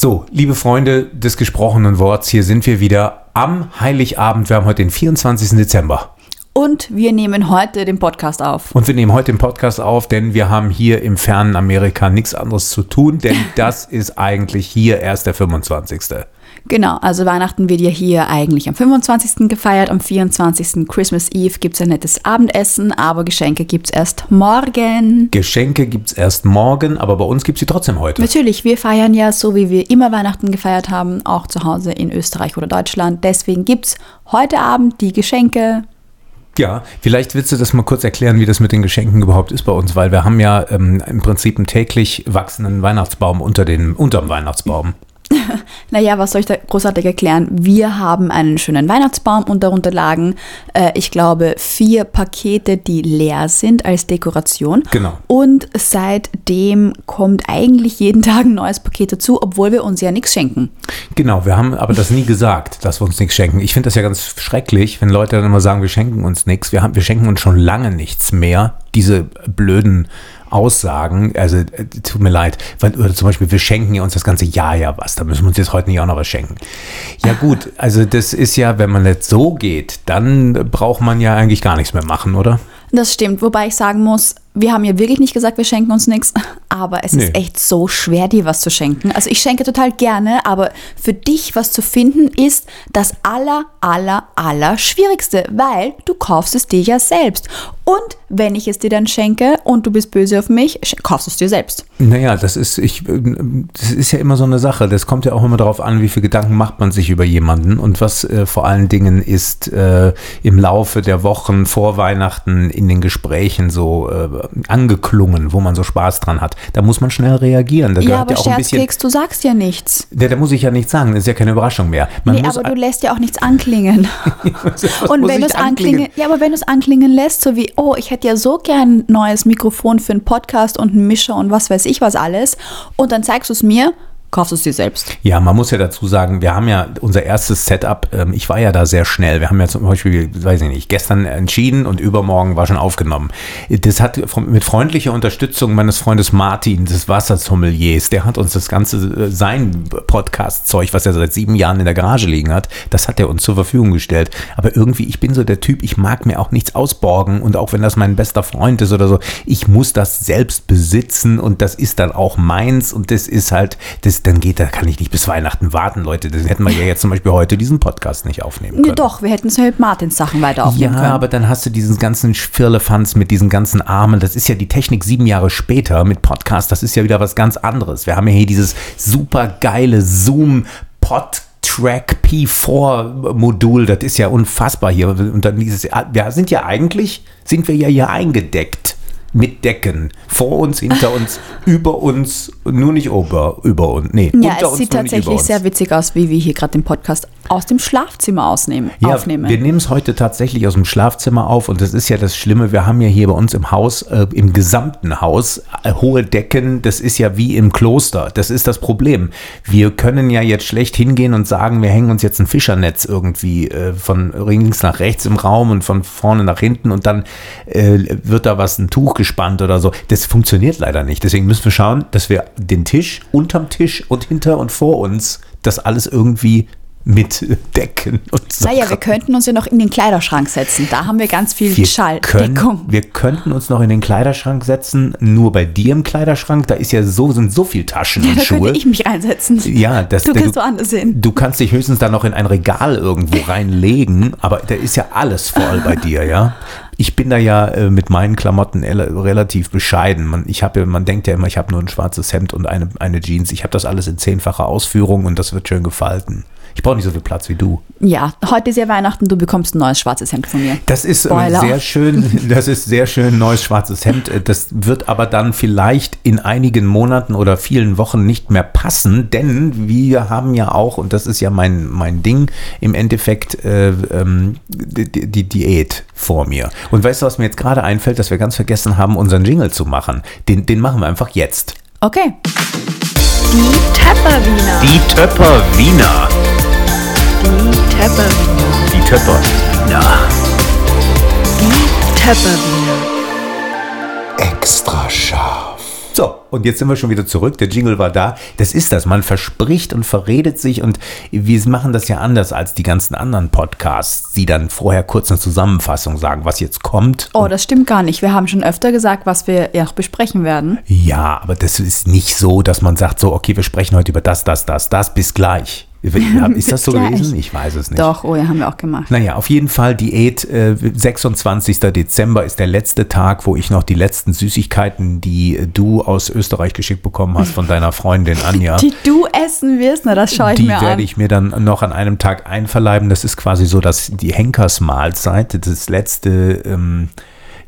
So, liebe Freunde des gesprochenen Worts, hier sind wir wieder am Heiligabend. Wir haben heute den 24. Dezember. Und wir nehmen heute den Podcast auf. Und wir nehmen heute den Podcast auf, denn wir haben hier im fernen Amerika nichts anderes zu tun, denn das ist eigentlich hier erst der 25. Genau, also Weihnachten wird ja hier eigentlich am 25. gefeiert, am 24. Christmas Eve gibt es ein nettes Abendessen, aber Geschenke gibt es erst morgen. Geschenke gibt es erst morgen, aber bei uns gibt es sie trotzdem heute. Natürlich, wir feiern ja so, wie wir immer Weihnachten gefeiert haben, auch zu Hause in Österreich oder Deutschland. Deswegen gibt es heute Abend die Geschenke. Ja, vielleicht willst du das mal kurz erklären, wie das mit den Geschenken überhaupt ist bei uns, weil wir haben ja ähm, im Prinzip einen täglich wachsenden Weihnachtsbaum unter den, unterm Weihnachtsbaum. naja, was soll ich da großartig erklären? Wir haben einen schönen Weihnachtsbaum und darunter lagen, äh, ich glaube, vier Pakete, die leer sind als Dekoration. Genau. Und seitdem kommt eigentlich jeden Tag ein neues Paket dazu, obwohl wir uns ja nichts schenken. Genau, wir haben aber das nie gesagt, dass wir uns nichts schenken. Ich finde das ja ganz schrecklich, wenn Leute dann immer sagen, wir schenken uns nichts. Wir, wir schenken uns schon lange nichts mehr. Diese blöden Aussagen, also äh, tut mir leid, oder zum Beispiel, wir schenken ja uns das ganze Jahr ja was, da müssen wir uns jetzt heute nicht auch noch was schenken. Ja gut, also das ist ja, wenn man jetzt so geht, dann braucht man ja eigentlich gar nichts mehr machen, oder? Das stimmt, wobei ich sagen muss, wir haben ja wirklich nicht gesagt, wir schenken uns nichts, aber es nee. ist echt so schwer, dir was zu schenken. Also ich schenke total gerne, aber für dich was zu finden ist das aller, aller, aller Schwierigste, weil du kaufst es dir ja selbst. Und wenn ich es dir dann schenke und du bist böse auf mich, kaufst du es dir selbst. Naja, das ist, ich, das ist ja immer so eine Sache. Das kommt ja auch immer darauf an, wie viele Gedanken macht man sich über jemanden und was äh, vor allen Dingen ist äh, im Laufe der Wochen vor Weihnachten in den Gesprächen so äh, angeklungen, wo man so Spaß dran hat. Da muss man schnell reagieren. Da ja, aber ja auch Scherzkeks, du sagst ja nichts. Ja, da muss ich ja nichts sagen. Das ist ja keine Überraschung mehr. Man nee, aber du lässt ja auch nichts anklingen. und wenn du es anklingen, ja, aber wenn du es anklingen lässt, so wie oh, ich hätte ja so gern ein neues Mikrofon für einen Podcast und einen Mischer und was weiß ich was alles. Und dann zeigst du es mir kaufst du es dir selbst. Ja, man muss ja dazu sagen, wir haben ja unser erstes Setup, ähm, ich war ja da sehr schnell. Wir haben ja zum Beispiel, weiß ich nicht, gestern entschieden und übermorgen war schon aufgenommen. Das hat mit freundlicher Unterstützung meines Freundes Martin, des Wassersommeliers, der hat uns das ganze, äh, sein Podcast-Zeug, was er seit sieben Jahren in der Garage liegen hat, das hat er uns zur Verfügung gestellt. Aber irgendwie, ich bin so der Typ, ich mag mir auch nichts ausborgen und auch wenn das mein bester Freund ist oder so, ich muss das selbst besitzen und das ist dann auch meins und das ist halt, das ist, dann geht, da kann ich nicht bis Weihnachten warten, Leute. Dann hätten wir ja jetzt zum Beispiel heute diesen Podcast nicht aufnehmen können. Nee, doch, wir hätten es mit Martins Sachen weiter aufnehmen ja, können. Ja, aber dann hast du diesen ganzen Firlefanz mit diesen ganzen Armen. Das ist ja die Technik sieben Jahre später mit Podcast. Das ist ja wieder was ganz anderes. Wir haben ja hier dieses super geile Zoom-Podcast. Track P4 Modul, das ist ja unfassbar hier. Und dann dieses, wir sind ja eigentlich, sind wir ja hier eingedeckt mit Decken. Vor uns, hinter uns, über uns, nur nicht über, über uns. Nee, ja, unter es uns, sieht tatsächlich sehr witzig aus, wie wir hier gerade den Podcast aus dem Schlafzimmer ausnehmen, ja, aufnehmen. Wir nehmen es heute tatsächlich aus dem Schlafzimmer auf und das ist ja das Schlimme. Wir haben ja hier bei uns im Haus, äh, im gesamten Haus, äh, hohe Decken. Das ist ja wie im Kloster. Das ist das Problem. Wir können ja jetzt schlecht hingehen und sagen, wir hängen uns jetzt ein Fischernetz irgendwie äh, von links nach rechts im Raum und von vorne nach hinten und dann äh, wird da was, ein Tuch gespannt oder so. Das funktioniert leider nicht. Deswegen müssen wir schauen, dass wir den Tisch, unterm Tisch und hinter und vor uns das alles irgendwie mit Decken und so. Naja, wir könnten uns ja noch in den Kleiderschrank setzen. Da haben wir ganz viel wir Schalldeckung. Können, wir könnten uns noch in den Kleiderschrank setzen. Nur bei dir im Kleiderschrank, da ist ja so, sind so viel Taschen ja, und da Schuhe. Da könnte ich mich reinsetzen. Ja, das, du kannst woanders hin. Du kannst dich höchstens da noch in ein Regal irgendwo reinlegen, aber da ist ja alles voll bei dir, ja. Ich bin da ja äh, mit meinen Klamotten relativ bescheiden. Man, ich habe, man denkt ja immer, ich habe nur ein schwarzes Hemd und eine, eine Jeans. Ich habe das alles in zehnfacher Ausführung und das wird schön gefalten. Ich brauche nicht so viel Platz wie du. Ja, heute ist ja Weihnachten, du bekommst ein neues schwarzes Hemd von mir. Das ist äh, sehr schön, das ist sehr schön, neues schwarzes Hemd. Das wird aber dann vielleicht in einigen Monaten oder vielen Wochen nicht mehr passen, denn wir haben ja auch, und das ist ja mein, mein Ding, im Endeffekt äh, ähm, die, die Diät vor mir. Und weißt du, was mir jetzt gerade einfällt, dass wir ganz vergessen haben, unseren Jingle zu machen. Den, den machen wir einfach jetzt. Okay. Die Töpperwiener. Die Töpperwiener. Die Töpperwiener. Die Töpperwiener. Die Töpperwiener. Extra scharf. So, und jetzt sind wir schon wieder zurück. Der Jingle war da. Das ist das. Man verspricht und verredet sich und wir machen das ja anders als die ganzen anderen Podcasts, die dann vorher kurz eine Zusammenfassung sagen, was jetzt kommt. Oh, das stimmt gar nicht. Wir haben schon öfter gesagt, was wir ja auch besprechen werden. Ja, aber das ist nicht so, dass man sagt so, okay, wir sprechen heute über das, das, das, das, bis gleich. Ist das so gewesen? Ich weiß es nicht. Doch, oh ja, haben wir auch gemacht. Naja, auf jeden Fall Diät. Äh, 26. Dezember ist der letzte Tag, wo ich noch die letzten Süßigkeiten, die äh, du aus Österreich geschickt bekommen hast von deiner Freundin Anja. Die du essen wirst, na, das schaue ich Die mir werde an. ich mir dann noch an einem Tag einverleiben. Das ist quasi so, dass die Henkersmahlzeit, das letzte, ähm,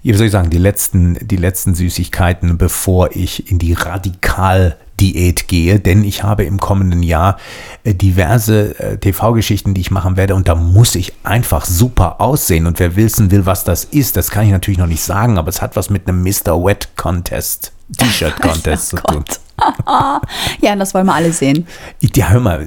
wie soll ich sagen, die letzten, die letzten Süßigkeiten, bevor ich in die radikal Diät gehe, denn ich habe im kommenden Jahr äh, diverse äh, TV-Geschichten, die ich machen werde und da muss ich einfach super aussehen und wer wissen will, was das ist, das kann ich natürlich noch nicht sagen, aber es hat was mit einem Mr. Wet Contest, T-Shirt Contest zu Oh tun. Gott. ja, das wollen wir alle sehen. Ja, hör mal,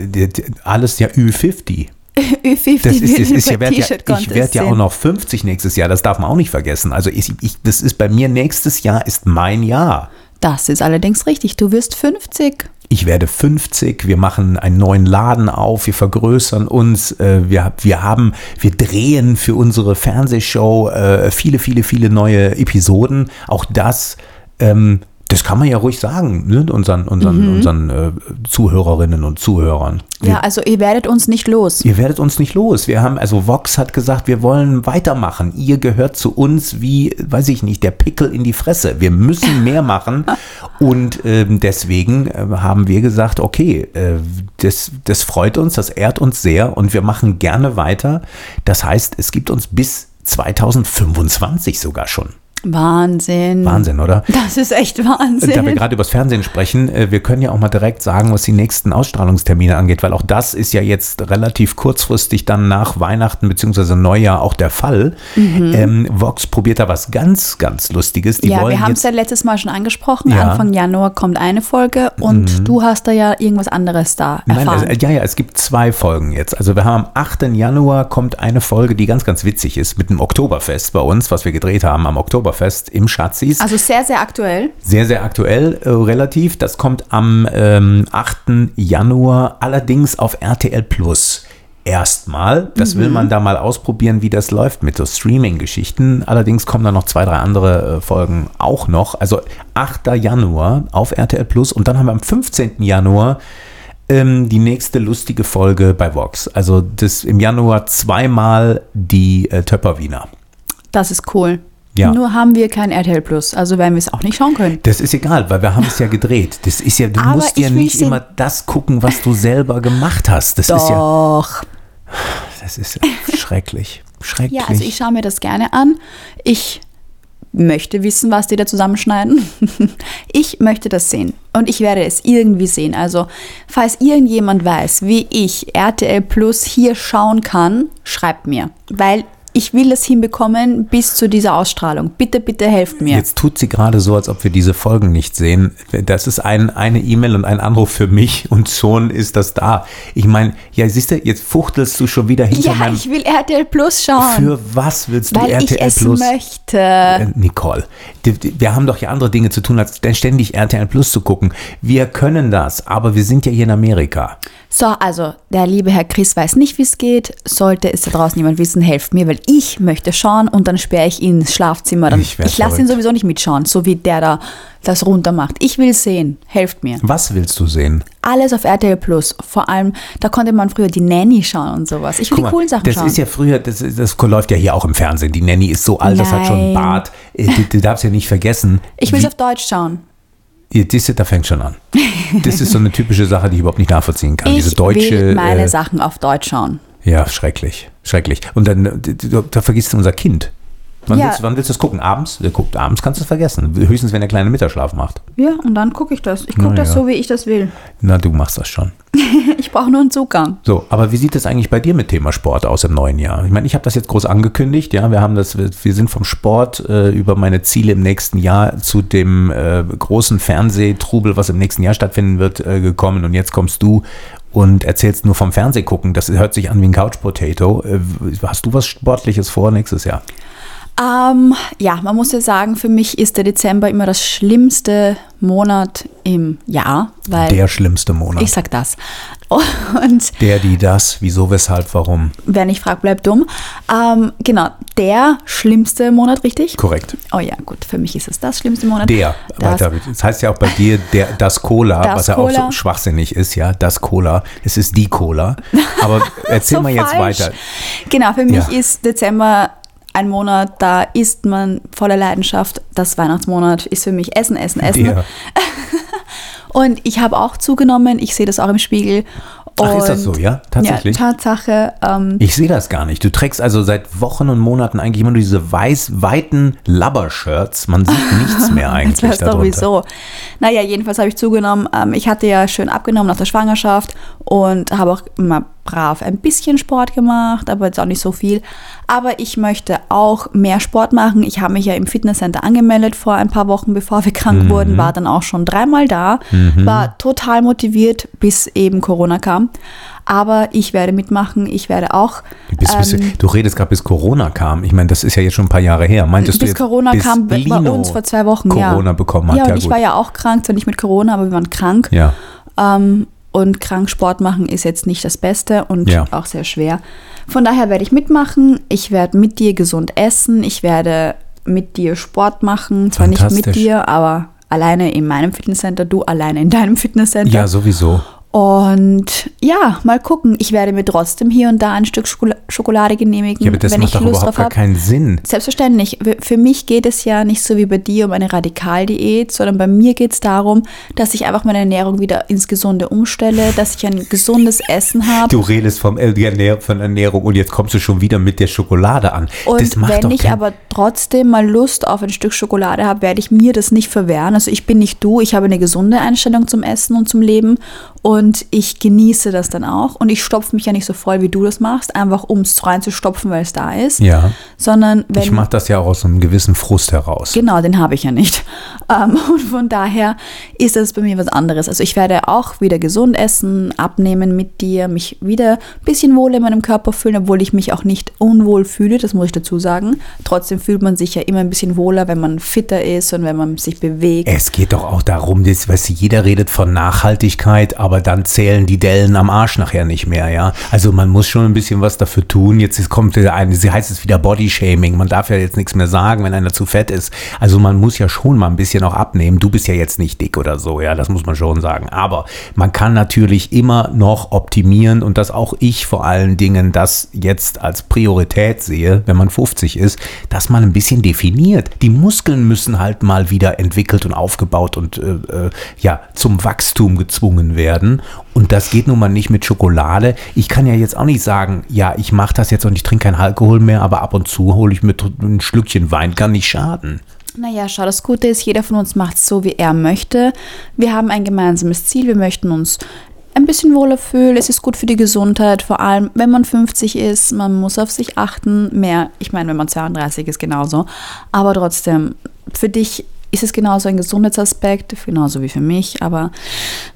alles ja Ü50. Ü50 Das ist, das ist, ich werde ja, ich werd ja auch noch 50 nächstes Jahr, das darf man auch nicht vergessen. Also ich, ich, das ist bei mir nächstes Jahr ist mein Jahr. Das ist allerdings richtig. Du wirst 50. Ich werde 50, wir machen einen neuen Laden auf, wir vergrößern uns, äh, wir, wir haben, wir drehen für unsere Fernsehshow äh, viele, viele, viele neue Episoden. Auch das, ähm, das kann man ja ruhig sagen, ne? unseren, unseren, Mhm. unseren äh, Zuhörerinnen und Zuhörern. Ja, also ihr werdet uns nicht los. Ihr werdet uns nicht los. Wir haben, also Vox hat gesagt, wir wollen weitermachen. Ihr gehört zu uns wie, weiß ich nicht, der Pickel in die Fresse. Wir müssen mehr machen. Und ähm, deswegen äh, haben wir gesagt, okay, äh, das, das freut uns, das ehrt uns sehr und wir machen gerne weiter. Das heißt, es gibt uns bis 2025 sogar schon. Wahnsinn. Wahnsinn, oder? Das ist echt Wahnsinn. Da wir gerade über das Fernsehen sprechen, äh, wir können ja auch mal direkt sagen, was die nächsten Ausstrahlungstermine angeht, weil auch das ist ja jetzt relativ kurzfristig dann nach Weihnachten bzw. Neujahr auch der Fall. Ähm, Vox probiert da was ganz, ganz Lustiges. Die Mhm. ja, wir haben es ja letztes Mal schon angesprochen. Ja. Mhm. Anfang Januar kommt eine Folge und du hast da ja irgendwas anderes da Nein, erfahren. also, ja, ja, es gibt zwei Folgen jetzt. Also wir haben am 8. Januar kommt eine Folge, die ganz, ganz witzig ist, mit dem Oktoberfest bei uns, was wir gedreht haben am Oktoberfest im Schatzis. also sehr, sehr aktuell. Sehr, sehr aktuell, äh, relativ. Das kommt am ähm, 8. Januar, allerdings auf RTL Plus. Erstmal, das will man da mal ausprobieren, wie das läuft mit so Streaming-Geschichten. Allerdings kommen da noch zwei, drei andere äh, Folgen auch noch. Also 8. Januar auf RTL Plus und dann haben wir am 15. Januar ähm, die nächste lustige Folge bei Vox. Also das im Januar zweimal die äh, Töpperwiener. Das ist cool. Ja. Nur haben wir kein RTL Plus, also werden wir es auch nicht schauen können. Das ist egal, weil wir haben es ja gedreht. Das ist ja, du Aber musst ja nicht immer das gucken, was du selber gemacht hast. Das ist ja, Doch. das ist schrecklich. Schrecklich. Ja, also ich schaue mir das gerne an. Ich möchte wissen, was die da zusammenschneiden. Ich möchte das sehen und ich werde es irgendwie sehen. Also, falls irgendjemand weiß, wie ich RTL Plus hier schauen kann, schreibt mir, weil ich will es hinbekommen bis zu dieser Ausstrahlung. Bitte, bitte helft mir. Jetzt tut sie gerade so, als ob wir diese Folgen nicht sehen. Das ist ein, eine E-Mail und ein Anruf für mich und schon ist das da. Ich meine, ja, siehst du, jetzt fuchtelst du schon wieder hinter ja, meinem. ich will RTL Plus schauen, Für was willst du weil RTL ich es Plus? möchte. Äh, Nicole, wir haben doch ja andere Dinge zu tun, als ständig RTL Plus zu gucken. Wir können das, aber wir sind ja hier in Amerika. So, also der liebe Herr Chris weiß nicht, wie es geht. Sollte es da draußen jemand wissen, helft mir, weil ich möchte schauen und dann sperre ich ihn ins Schlafzimmer. Dann, Ich ich lasse ihn sowieso nicht mitschauen, so wie der da das runter macht. Ich will sehen, helft mir. Was willst du sehen? Alles auf RTL Plus. Vor allem, da konnte man früher die Nanny schauen und sowas. Ich will Guck die mal, coolen Sachen das schauen. ist ja früher, das, das läuft ja hier auch im Fernsehen. Die Nanny ist so alt, das hat schon Nein. Bart. Äh, Du, du darfst ja nicht vergessen. ich will es auf Deutsch schauen. Ihr- Diese, da fängt schon an. Das ist so eine typische Sache, die ich überhaupt nicht nachvollziehen kann. Ich Diese deutsche. will meine äh, Sachen auf Deutsch schauen. Ja, schrecklich. Schrecklich. Und dann, da vergisst du unser Kind. Wann, Ja. willst, wann willst du es gucken? Abends? Der guckt abends, kannst du es vergessen. Höchstens, wenn der kleine Mittagsschlaf macht. Ja, und dann gucke ich das. Ich gucke das ja. so, wie ich das will. Na, du machst das schon. Ich brauche nur einen Zugang. So, aber wie sieht es eigentlich bei dir mit Thema Sport aus im neuen Jahr? Ich meine, ich habe das jetzt groß angekündigt, ja, wir haben das, wir wir sind vom Sport äh, über meine Ziele im nächsten Jahr zu dem äh, großen Fernsehtrubel, was im nächsten Jahr stattfinden wird, äh, gekommen und jetzt kommst du und erzählst nur vom Fernsehgucken. Das hört sich an wie ein Couch Potato. Äh, hast du was Sportliches vor nächstes Jahr? Ähm, ja, man muss ja sagen, für mich ist der Dezember immer das schlimmste Monat im Jahr, Der schlimmste Monat. ich sag das. Und Der, die, das, wieso, weshalb, warum. wer nicht fragt, bleibt dumm. Ähm, genau, der schlimmste Monat, richtig? Korrekt. Oh ja, gut, für mich ist es das schlimmste Monat. Der, das, weiter. Das heißt ja auch bei dir der, das Cola, Das was ja auch so Cola. schwachsinnig ist, ja, das Cola. Es ist die Cola. Aber erzähl So mal jetzt falsch. weiter. Genau, für mich Ja. ist Dezember ein Monat, da isst man voller Leidenschaft. Das Weihnachtsmonat ist für mich Essen, Essen, Essen. Der. Und ich habe auch zugenommen, ich sehe das auch im Spiegel. Ach, ist das Und- so, ja? Tatsächlich? Ja, Tatsache. Ähm, Ich sehe das gar nicht. Du trägst also seit Wochen und Monaten eigentlich immer nur diese weiß, weiten Labber-Shirts. Man sieht nichts mehr eigentlich das darunter. sowieso. Naja, jedenfalls habe ich zugenommen. Ähm, ich hatte ja schön abgenommen nach der Schwangerschaft und habe auch immer brav ein bisschen Sport gemacht, aber jetzt auch nicht so viel. Aber ich möchte auch mehr Sport machen. Ich habe mich ja im Fitnesscenter angemeldet vor ein paar Wochen, bevor wir krank wurden, war dann auch schon dreimal da, war total motiviert, bis eben Corona kam. Aber ich werde mitmachen, ich werde auch. Bis, bis, ähm, du redest gerade, bis Corona kam. Ich meine, das ist ja jetzt schon ein paar Jahre her. Meintest du bis jetzt, Corona bis kam bei Lino uns vor zwei Wochen. Corona ja. bekommen hat. Ja, Ja, und ich gut. war ja auch krank, zwar nicht mit Corona, aber wir waren krank. ja. Ähm, und krank Sport machen ist jetzt nicht das Beste und Ja. auch sehr schwer. Von daher werde ich mitmachen. Ich werde mit dir gesund essen. Ich werde mit dir Sport machen. Zwar nicht mit dir, aber alleine in meinem Fitnesscenter, du alleine in deinem Fitnesscenter. ja, sowieso. Und ja, mal gucken. Ich werde mir trotzdem hier und da ein Stück Schokola- Schokolade genehmigen, Ja, aber das wenn macht ich doch Lust überhaupt gar habe. keinen Sinn. Selbstverständlich. Für mich geht es ja nicht so wie bei dir um eine Radikaldiät, sondern bei mir geht es darum, dass ich einfach meine Ernährung wieder ins Gesunde umstelle, dass ich ein gesundes Essen habe. Du redest vom, äh, von Ernährung und jetzt kommst du schon wieder mit der Schokolade an. das Und macht wenn ich aber trotzdem mal Lust auf ein Stück Schokolade habe, werde ich mir das nicht verwehren. Also ich bin nicht du, ich habe eine gesunde Einstellung zum Essen und zum Leben und ich genieße das dann auch. Und ich stopfe mich ja nicht so voll, wie du das machst, einfach um es reinzustopfen, weil es da ist. Ja. Sondern wenn Ich mache das ja auch aus einem gewissen Frust heraus. Genau, den habe ich ja nicht. Ähm, und von daher ist das bei mir was anderes. Also ich werde auch wieder gesund essen, abnehmen mit dir, mich wieder ein bisschen wohl in meinem Körper fühlen, obwohl ich mich auch nicht unwohl fühle, das muss ich dazu sagen. Trotzdem fühlt man sich ja immer ein bisschen wohler, wenn man fitter ist und wenn man sich bewegt. Es geht doch auch darum, das, weißt du, jeder redet von Nachhaltigkeit, aber dann zählen die Dellen am Arsch nachher nicht mehr, ja. Also man muss schon ein bisschen was dafür tun. Jetzt kommt eine, sie heißt es wieder Bodyshaming. Man darf ja jetzt nichts mehr sagen, wenn einer zu fett ist. Also man muss ja schon mal ein bisschen auch abnehmen. Du bist ja jetzt nicht dick oder so, ja, das muss man schon sagen. Aber man kann natürlich immer noch optimieren und dass auch ich vor allen Dingen das jetzt als Priorität sehe, wenn man 50 ist, dass man ein bisschen definiert. Die Muskeln müssen halt mal wieder entwickelt und aufgebaut und äh, äh, ja zum Wachstum gezwungen werden. Und das geht nun mal nicht mit Schokolade. Ich kann ja jetzt auch nicht sagen, ja, ich mache das jetzt und ich trinke keinen Alkohol mehr, aber ab und zu hole ich mir ein Schlückchen Wein, kann nicht schaden. Naja, schau, das Gute ist, jeder von uns macht es so, wie er möchte. Wir haben ein gemeinsames Ziel, wir möchten uns ein bisschen wohler fühlen. Es ist gut für die Gesundheit, vor allem wenn man 50 ist. Man muss auf sich achten. Mehr, ich meine, wenn man 32 ist, genauso. Aber trotzdem, für dich ist es genauso ein Gesundheitsaspekt, genauso wie für mich. Aber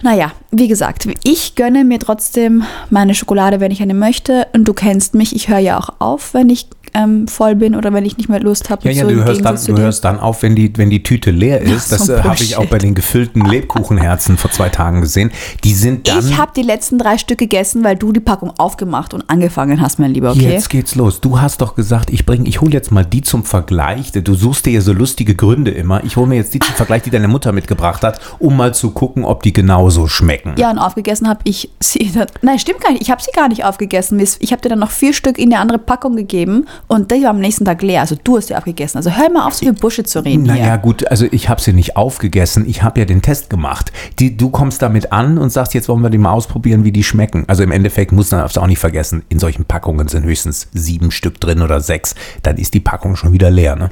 naja, wie gesagt, ich gönne mir trotzdem meine Schokolade, wenn ich eine möchte. Und du kennst mich, ich höre ja auch auf, wenn ich ähm, voll bin oder wenn ich nicht mehr Lust habe. Ja, ja, so du hörst, dann, du hörst dann auf, wenn die, wenn die Tüte leer ist. Ach, Das so äh, habe ich auch bei den gefüllten Lebkuchenherzen vor zwei Tagen gesehen. Die sind dann. Ich habe die letzten drei Stück gegessen, weil du die Packung aufgemacht und angefangen hast, mein Lieber, okay? Jetzt geht's los. Du hast doch gesagt, ich bring, ich hole jetzt mal die zum Vergleich. Du suchst dir ja so lustige Gründe immer. Ich hole mir jetzt die zum Vergleich, die deine Mutter mitgebracht hat, um mal zu gucken, ob die genauso schmecken. Ja, und aufgegessen habe ich sie. Nein, stimmt gar nicht. Ich habe sie gar nicht aufgegessen. Ich habe dir dann noch vier Stück in eine andere Packung gegeben und die war am nächsten Tag leer. Also du hast die aufgegessen. Also hör mal auf, so viel Busche zu reden Naja, gut, also ich habe sie nicht aufgegessen. Ich habe ja den Test gemacht. Die, du kommst damit an und sagst, jetzt wollen wir die mal ausprobieren, wie die schmecken. Also im Endeffekt muss man du auch nicht vergessen, in solchen Packungen sind höchstens sieben Stück drin oder sechs. Dann ist die Packung schon wieder leer, ne?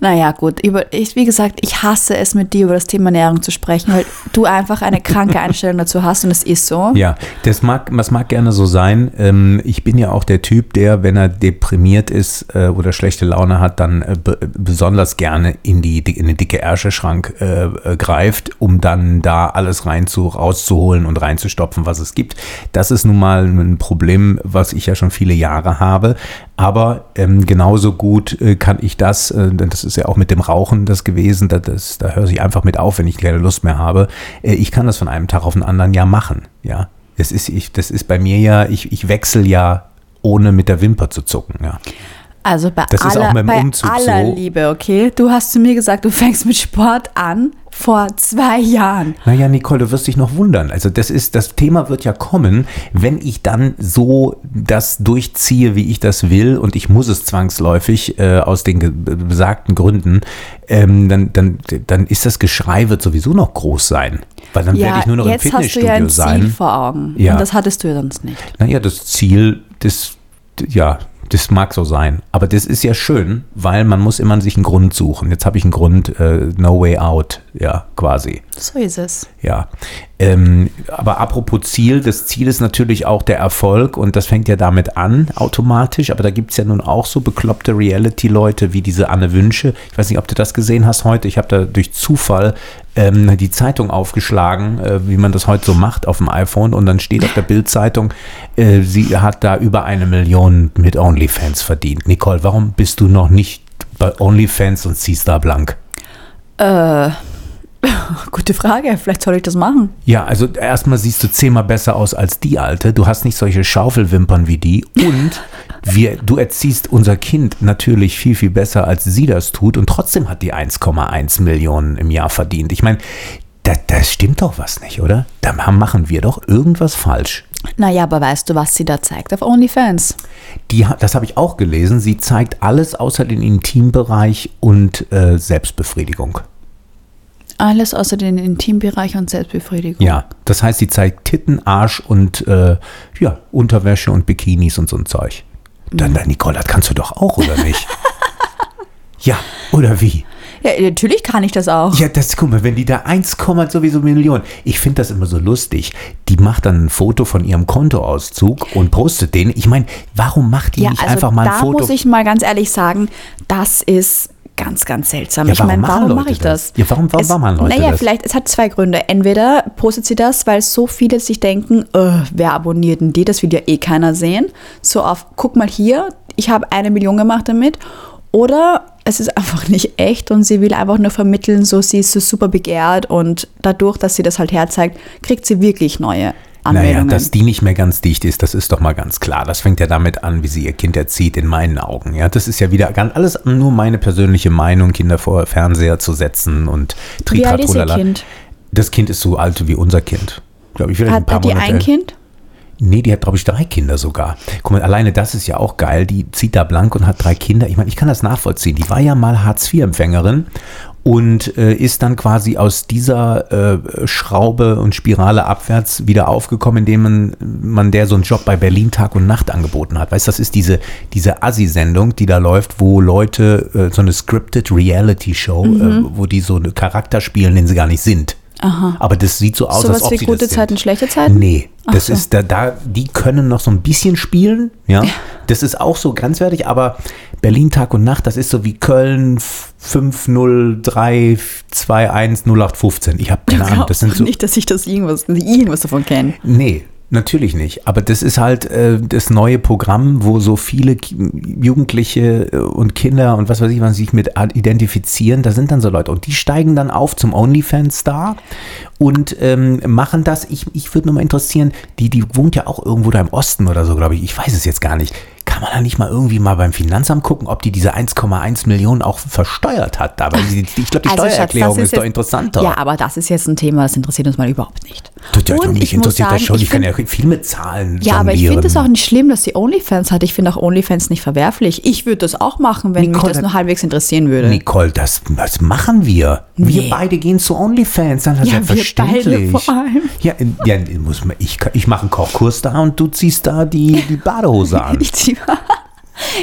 Naja, gut. Über, ich, wie gesagt, ich hasse es, mit dir über das Thema Ernährung zu sprechen, weil du einfach eine kranke Einstellung dazu hast und es ist so. Ja, das mag, das mag gerne so sein. Ähm, ich bin ja auch der Typ, der, wenn er deprimiert ist äh, oder schlechte Laune hat, dann äh, be besonders gerne in, die, in den dicke Ärscheschrank äh, greift, um dann da alles rein zu, rauszuholen und reinzustopfen, was es gibt. Das ist nun mal ein Problem, was ich ja schon viele Jahre habe. Aber ähm, genauso gut kann ich das, das ist ja auch mit dem Rauchen das gewesen, das, das, da höre ich einfach mit auf, wenn ich keine Lust mehr habe. Äh, ich kann das von einem Tag auf den anderen ja machen. Ja, das ist, ich, das ist bei mir ja, ich, ich wechsle ja ohne mit der Wimper zu zucken. Ja. Also bei Das ist aller, auch mit dem bei aller so. Liebe, okay? Du hast zu mir gesagt, du fängst mit Sport an vor zwei Jahren. Naja, Nicole, du wirst dich noch wundern. Also das ist, das Thema wird ja kommen, wenn ich dann so das durchziehe, wie ich das will, und ich muss es zwangsläufig äh, aus den besagten Gründen, ähm, dann, dann, dann ist das Geschrei wird sowieso noch groß sein. Weil dann werde ich nur noch im jetzt hast du Fitnessstudio ja ein Ziel sein. vor Augen. Ja. Und das hattest du ja sonst nicht. Naja, das Ziel, das, ja, das mag so sein. Aber das ist ja schön, weil man muss immer sich einen Grund suchen. Jetzt habe ich einen Grund, äh, no way out, ja, quasi. So ist es. Ja, ähm, aber apropos Ziel, das Ziel ist natürlich auch der Erfolg und das fängt ja damit an, automatisch, aber da gibt es ja nun auch so bekloppte Reality-Leute wie diese Anne Wünsche. Ich weiß nicht, ob du das gesehen hast heute. Ich habe da durch Zufall ähm, die Zeitung aufgeschlagen, äh, wie man das heute so macht auf dem iPhone und dann steht auf der Bildzeitung, äh, sie hat da über eine Million mit OnlyFans verdient. Nicole, warum bist du noch nicht bei OnlyFans und ziehst da blank? Äh, gute Frage. Vielleicht soll ich das machen. Ja, also erstmal siehst du zehnmal besser aus als die Alte. Du hast nicht solche Schaufelwimpern wie die. Und wir, du erziehst unser Kind natürlich viel, viel besser, als sie das tut. Und trotzdem hat die 1,1 Millionen im Jahr verdient. Ich meine, da, da stimmt doch was nicht, oder? Da machen wir doch irgendwas falsch. Naja, aber weißt du, was sie da zeigt auf OnlyFans? Die, das habe ich auch gelesen. Sie zeigt alles außer den Intimbereich und äh, Selbstbefriedigung. Alles außer den Intimbereich und Selbstbefriedigung. Ja, das heißt, sie zeigt Titten, Arsch und äh, ja, Unterwäsche und Bikinis und so ein Zeug. Dann, dann, Nicole, das kannst du doch auch, oder nicht? ja, oder wie? Ja, natürlich kann ich das auch. Ja, das, guck mal, wenn die da 1, sowieso Millionen. Ich finde das immer so lustig. Die macht dann ein Foto von ihrem Kontoauszug und postet den. Ich meine, warum macht die Ja, nicht also einfach mal ein da Foto? muss ich mal ganz ehrlich sagen, das ist ganz, ganz seltsam. Ja, ich warum meine, warum mache ich das? das? Ja, warum- warum es, machen Leute naja, das? vielleicht, es hat zwei Gründe. Entweder postet sie das, weil so viele sich denken, äh, wer abonniert denn die? Das will ja eh keiner sehen. So auf, guck mal hier, ich habe eine Million gemacht damit. Oder es ist einfach nicht echt und sie will einfach nur vermitteln, so sie ist so super begehrt und dadurch, dass sie das halt herzeigt, kriegt sie wirklich neue Naja, Anmeldungen. dass die nicht mehr ganz dicht ist, das ist doch mal ganz klar. Das fängt ja damit an, wie sie ihr Kind erzieht, in meinen Augen. Ja, das ist ja wieder ganz, alles nur meine persönliche Meinung, Kinder vor Fernseher zu setzen und Wie alt ist ihr Tritratrolala. Kind? Das Kind ist so alt wie unser Kind. Glaube ich, vielleicht ein Hat, paar hat Monate. ein Kind? Nee, die hat, glaube ich, drei Kinder sogar. Guck mal, alleine das ist ja auch geil. Die zieht da blank und hat drei Kinder. Ich meine, ich kann das nachvollziehen. Die war ja mal Hartz-IV-Empfängerin und äh, ist dann quasi aus dieser äh, Schraube und Spirale abwärts wieder aufgekommen, indem man, man der so einen Job bei Berlin Tag und Nacht angeboten hat. Weißt du, das ist diese, diese Assi-Sendung, die da läuft, wo Leute, äh, so eine scripted Reality-Show, Mhm. äh, wo die so einen Charakter spielen, den sie gar nicht sind. Aber das sieht so aus, als Sowas ob wie sie gute das Zeiten, sind. schlechte Zeiten? Nee, das so. ist da, da, die können noch so ein bisschen spielen, ja. Das ist auch so grenzwertig, aber Berlin Tag und Nacht, das ist so wie Köln 50321 0815. Ich habe keine Ahnung, das sind so. nicht, dass ich das irgendwas, irgendwas davon kenne. Nee, natürlich nicht. Aber das ist halt äh, das neue Programm, wo so viele Ki- Jugendliche äh, und Kinder und was weiß ich, was sich mit identifizieren. Da sind dann so Leute und die steigen dann auf zum OnlyFans-Star und ähm, machen das. Ich, ich würde nur mal interessieren, die, die wohnt ja auch irgendwo da im Osten oder so, glaube ich. Ich weiß es jetzt gar nicht. Kann man da nicht mal irgendwie mal beim Finanzamt gucken, ob die diese 1,1 Millionen auch versteuert hat? Da, weil die, ich glaube, die Also, Schatz, Steuererklärung das ist, doch jetzt- interessanter. Ja, aber das ist jetzt ein Thema, das interessiert uns mal überhaupt nicht. Tut ja Und nicht, ich muss interessiert das sagen, schon. Ich, ich kann ja viel mit Zahlen Ja, aber ich finde es auch nicht schlimm, dass sie OnlyFans hat. Ich finde auch OnlyFans nicht verwerflich. Ich würde das auch machen, wenn Nicole, mich das nur halbwegs interessieren würde. Nicole, das, das machen wir. Wir Nee. beide gehen zu OnlyFans, dann Ja, wir selbstverständlich. beide vor allem. Ja, in- ja muss man, ich, ich mache einen Kochkurs da und du ziehst da die, die Badehose an. Ich zieh-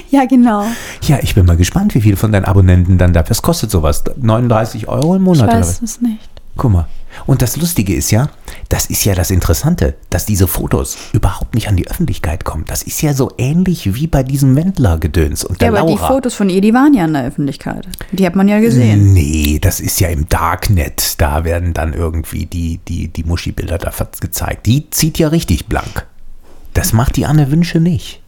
Ja, genau. Ja, ich bin mal gespannt, wie viele von deinen Abonnenten dann da. Was kostet sowas? 39 Euro im Ich Monat? oder weiß es nicht. Guck mal. Und das Lustige ist ja, das ist ja das Interessante, dass diese Fotos überhaupt nicht an die Öffentlichkeit kommen. Das ist ja so ähnlich wie bei diesem Wendler-Gedöns und der Ja, aber die Laura. Fotos von ihr, die waren ja in der Öffentlichkeit. Die hat man ja gesehen. Nee, das ist ja im Darknet. Da werden dann irgendwie die, die, die Muschi-Bilder da gezeigt. Die zieht ja richtig blank. Das macht die Anne Wünsche nicht.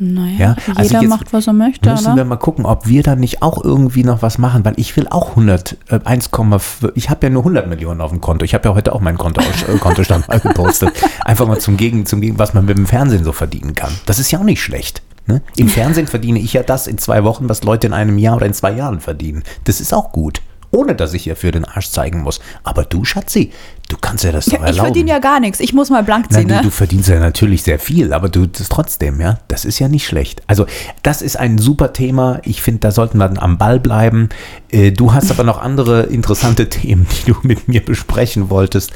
Naja, Ja, also jeder jetzt macht, was er möchte, Müssen oder? wir mal gucken, ob wir da nicht auch irgendwie noch was machen, weil ich will auch 100, äh, 1,5, ich habe ja nur 100 Millionen auf dem Konto. Ich habe ja heute auch meinen Konto, äh, Kontostand mal gepostet. Einfach mal zum Gegen, zum Gegen, was man mit dem Fernsehen so verdienen kann. Das ist ja auch nicht schlecht. Ne? Im Fernsehen verdiene ich ja das in zwei Wochen, was Leute in einem Jahr oder in zwei Jahren verdienen. Das ist auch gut. Ohne dass ich ihr für den Arsch zeigen muss. Aber du, Schatzi, du kannst ja das doch erlauben. ich verdiene ja gar nichts. Ich muss mal blank Nein, ziehen, du, ne? du verdienst ja natürlich sehr viel, aber du das trotzdem, ja, das ist ja nicht schlecht. Also das ist ein super Thema. Ich finde, da sollten wir dann am Ball bleiben. Äh, Du hast aber noch andere interessante Themen, die du mit mir besprechen wolltest.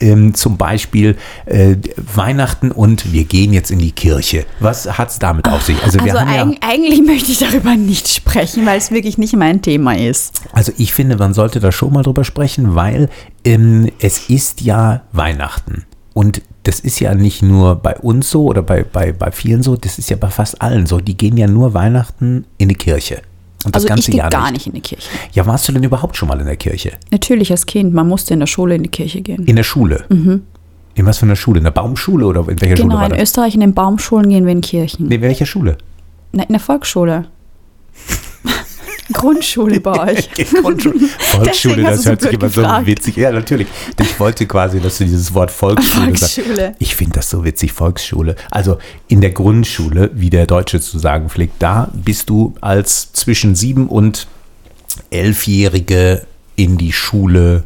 Ähm, zum Beispiel äh, Weihnachten und wir gehen jetzt in die Kirche. Was hat es damit auf sich? Also, Also haben ja, eig eigentlich möchte ich darüber nicht sprechen, weil es wirklich nicht mein Thema ist. Also ich finde, man sollte da schon mal drüber sprechen, weil ähm, es ist ja Weihnachten. Und das ist ja nicht nur bei uns so oder bei, bei, bei vielen so, das ist ja bei fast allen so. Die gehen ja nur Weihnachten in die Kirche. Und das Also ich ganze gehe Jahr gar nicht. nicht in die Kirche. Ja, warst du denn überhaupt schon mal in der Kirche? Natürlich als Kind, man musste in der Schule in die Kirche gehen. In der Schule? In was für einer Schule? In der Baumschule oder in welcher Mhm. Genau, Schule war in? Österreich in den Baumschulen gehen wir in Kirchen. Nee, in welcher Schule? Nein, in der Volksschule. Grundschule bei euch. Grundschule. Volksschule, das hört so sich immer blöd so gefragt. witzig. Ja, natürlich. Ich wollte quasi, dass du dieses Wort Volksschule, sagst. Volksschule. Ich finde das so witzig, Volksschule. Also in der Grundschule, wie der Deutsche zu sagen pflegt, da bist du als zwischen sieben und elfjährige in die Schule,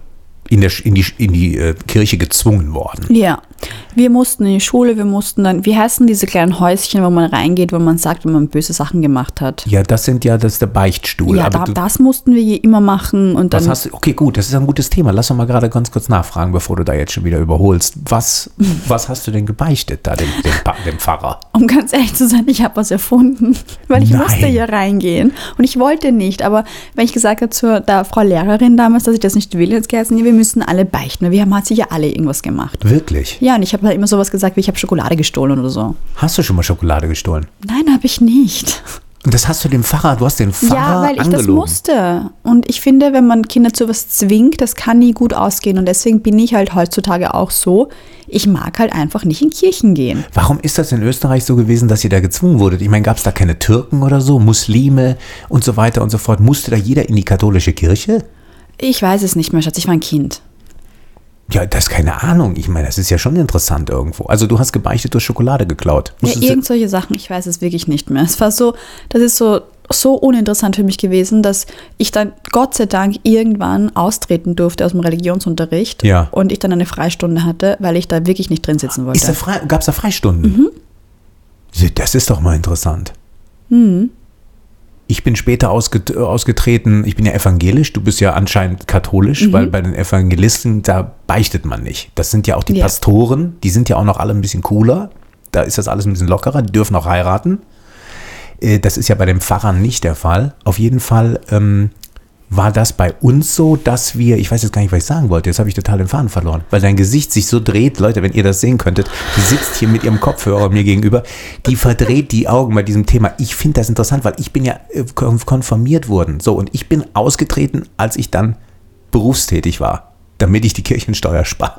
in, der, in die, in die äh, Kirche gezwungen worden. Ja, wir mussten in die Schule, wir mussten dann, wie heißen diese kleinen Häuschen, wo man reingeht, wo man sagt, wenn man böse Sachen gemacht hat. Ja, das sind ja, das ist der Beichtstuhl. Ja, aber da, du, das mussten wir immer machen und dann hast okay, gut, das ist ein gutes Thema. Lass doch mal gerade ganz kurz nachfragen, bevor du da jetzt schon wieder überholst. Was, was hast du denn gebeichtet da, dem, dem, dem Pfarrer? Um ganz ehrlich zu sein, ich habe was erfunden, weil ich Nein. musste hier reingehen und ich wollte nicht. Aber wenn ich gesagt habe zur der Frau Lehrerin damals, dass ich das nicht will, jetzt geheißen, nee, wir müssen alle beichten. Wir haben halt sicher alle irgendwas gemacht. Wirklich? Ja, und ich habe halt immer sowas gesagt, wie ich habe Schokolade gestohlen oder so. Hast du schon mal Schokolade gestohlen? Nein, habe ich nicht. Und das hast du dem Pfarrer, du hast den Pfarrer ja, weil ich das angelogen. musste. Und ich finde, wenn man Kinder zu was zwingt, das kann nie gut ausgehen. Und deswegen bin ich halt heutzutage auch so, ich mag halt einfach nicht in Kirchen gehen. Warum ist das in Österreich so gewesen, dass ihr da gezwungen wurdet? Ich meine, gab es da keine Türken oder so, Muslime und so weiter und so fort? Musste da jeder in die katholische Kirche? Ich weiß es nicht mehr, Schatz, ich war ein Kind. Ja, das ist keine Ahnung. Ich meine, das ist ja schon interessant irgendwo. Also du hast gebeichtet, du hast Schokolade geklaut. Ja, irgend solche Sachen, ich weiß es wirklich nicht mehr. Es war so, das ist so, so uninteressant für mich gewesen, dass ich dann Gott sei Dank irgendwann austreten durfte aus dem Religionsunterricht Ja. und ich dann eine Freistunde hatte, weil ich da wirklich nicht drin sitzen wollte. gab es da Freistunden? Mhm. Das ist doch mal interessant. Mhm. Ich bin später ausget ausgetreten, ich bin ja evangelisch, du bist ja anscheinend katholisch, Mhm. weil bei den Evangelisten, da beichtet man nicht. Das sind ja auch die Ja. Pastoren, die sind ja auch noch alle ein bisschen cooler. Da ist das alles ein bisschen lockerer, die dürfen auch heiraten. Äh, Das ist ja bei den Pfarrern nicht der Fall. Auf jeden Fall ähm, war das bei uns so, dass wir, ich weiß jetzt gar nicht, was ich sagen wollte, jetzt habe ich total den Faden verloren, weil dein Gesicht sich so dreht, Leute, wenn ihr das sehen könntet, die sitzt hier mit ihrem Kopfhörer mir gegenüber, die verdreht die Augen bei diesem Thema. Ich finde das interessant, weil ich bin ja äh, kon- konfirmiert worden, so, und ich bin ausgetreten, als ich dann berufstätig war, damit ich die Kirchensteuer spare.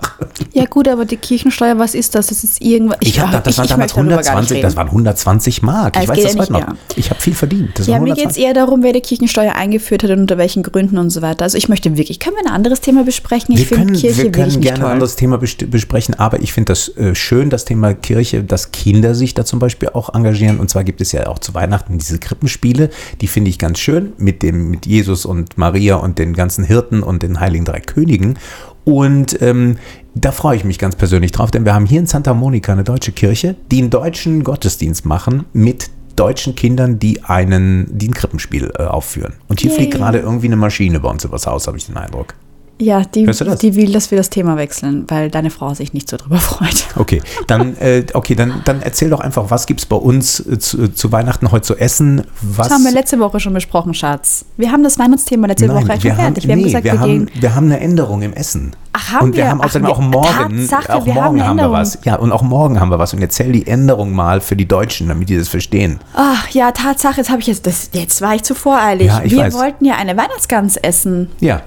ja gut, aber die Kirchensteuer, was ist das? Das ist irgendwas. Ich, habe das waren ich damals möchte darüber gar nicht 120, reden. das waren 120 Mark. Ich Es weiß das ja heute noch. mehr. Ich habe viel verdient. Das Ja, mir geht es 120. eher darum, wer die Kirchensteuer eingeführt hat und unter welchen Gründen und so weiter. Also ich möchte wirklich, können wir ein anderes Thema besprechen? Ich Wir finde können, Kirche wir können gerne ein toll. anderes Thema besprechen, aber ich finde das äh, schön, das Thema Kirche, dass Kinder sich da zum Beispiel auch engagieren. Und zwar gibt es ja auch zu Weihnachten diese Krippenspiele, die finde ich ganz schön mit dem mit Jesus und Maria und den ganzen Hirten und den heiligen drei Königen. Und ähm, da freue ich mich ganz persönlich drauf, denn wir haben hier in Santa Monica eine deutsche Kirche, die einen deutschen Gottesdienst machen mit deutschen Kindern, die einen, die ein Krippenspiel äh, aufführen. Und hier Yay. fliegt gerade irgendwie eine Maschine bei uns übers Haus, habe ich den Eindruck. Ja, die, die will, dass wir das Thema wechseln, weil deine Frau sich nicht so drüber freut. Okay, dann, äh, okay, dann, dann erzähl doch einfach, was gibt es bei uns äh, zu, zu Weihnachten heute zu essen? Was Das haben wir letzte Woche schon besprochen, Schatz. Wir haben das Weihnachtsthema letzte Nein, Woche schon haben, fertig. Wir nee, haben gesagt, wir, wir, haben, gehen. wir haben eine Änderung im Essen. Ach, haben und wir wir? haben außerdem auch morgen, Tatsache, auch wir haben morgen eine haben wir was. Ja, und auch morgen haben wir was. Und erzähl die Änderung mal für die Deutschen, damit die das verstehen. Ach ja, Tatsache, jetzt habe ich jetzt, das, jetzt war ich zu voreilig. Ja, ich wir weiß. wollten ja eine Weihnachtsgans essen. Ja,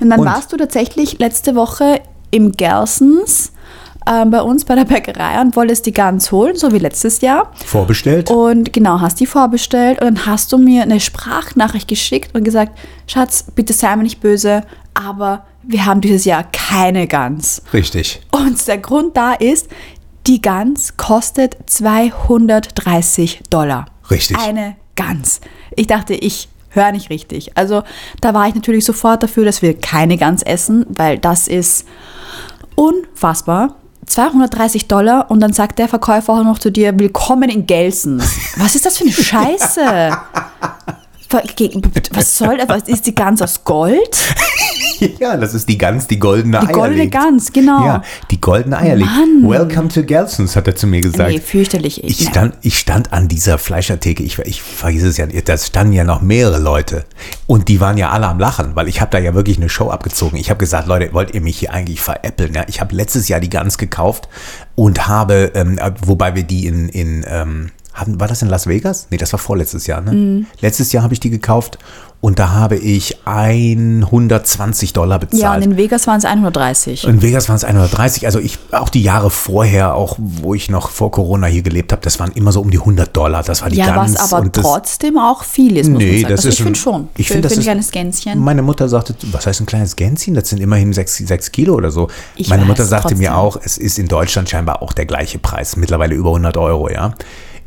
Und dann Und? warst du tatsächlich letzte Woche im Gelsons ähm, bei uns bei der Bäckerei und wolltest die Gans holen, so wie letztes Jahr. vorbestellt. Und genau, hast die vorbestellt und dann hast du mir eine Sprachnachricht geschickt und gesagt, Schatz, bitte sei mir nicht böse, aber wir haben dieses Jahr keine Gans. Richtig. Und der Grund da ist, die Gans kostet 230 Dollar. Richtig. Eine Gans. Ich dachte, ich höre nicht richtig. Also da war ich natürlich sofort dafür, dass wir keine Gans essen, weil das ist unfassbar. 230 Dollar und dann sagt der Verkäufer auch noch zu dir, willkommen in Gelsens. Was ist das für eine Scheiße? Was soll das? Ist die Gans aus Gold? Ja, das ist die Gans, die goldene Die Eier goldene legt. Gans, genau. Ja, die goldene Eier legt. Welcome to Gelsons, hat er zu mir gesagt. Nee, fürchterlich. Ich stand, ich stand an dieser Fleischertheke, ich, ich vergesse es ja, nicht, da standen ja noch mehrere Leute und die waren ja alle am Lachen, weil ich habe da ja wirklich eine Show abgezogen. Ich habe gesagt, Leute, wollt ihr mich hier eigentlich veräppeln? Ja, ich habe letztes Jahr die Gans gekauft und habe, ähm, wobei wir die in, in ähm, hatten, war das in Las Vegas? Nee, das war vorletztes Jahr, ne? Mhm. Letztes Jahr habe ich die gekauft und da habe ich 120 Dollar bezahlt. Ja, und in Vegas waren es 130. In Vegas waren es 130. Also ich, auch die Jahre vorher, auch wo ich noch vor Corona hier gelebt habe, das waren immer so um die 100 Dollar. Das war die Ja, was Gans. aber und das, trotzdem auch viel ist, muss Nee, man sagen. das also ist ich finde schon. ich finde, das für ein kleines Gänschen. Meine Mutter sagte, was heißt ein kleines Gänschen? Das sind immerhin sechs, sechs Kilo oder so. Ich Meine Mutter sagte mir trotzdem. auch, es ist in Deutschland scheinbar auch der gleiche Preis, mittlerweile über 100 Euro, ja.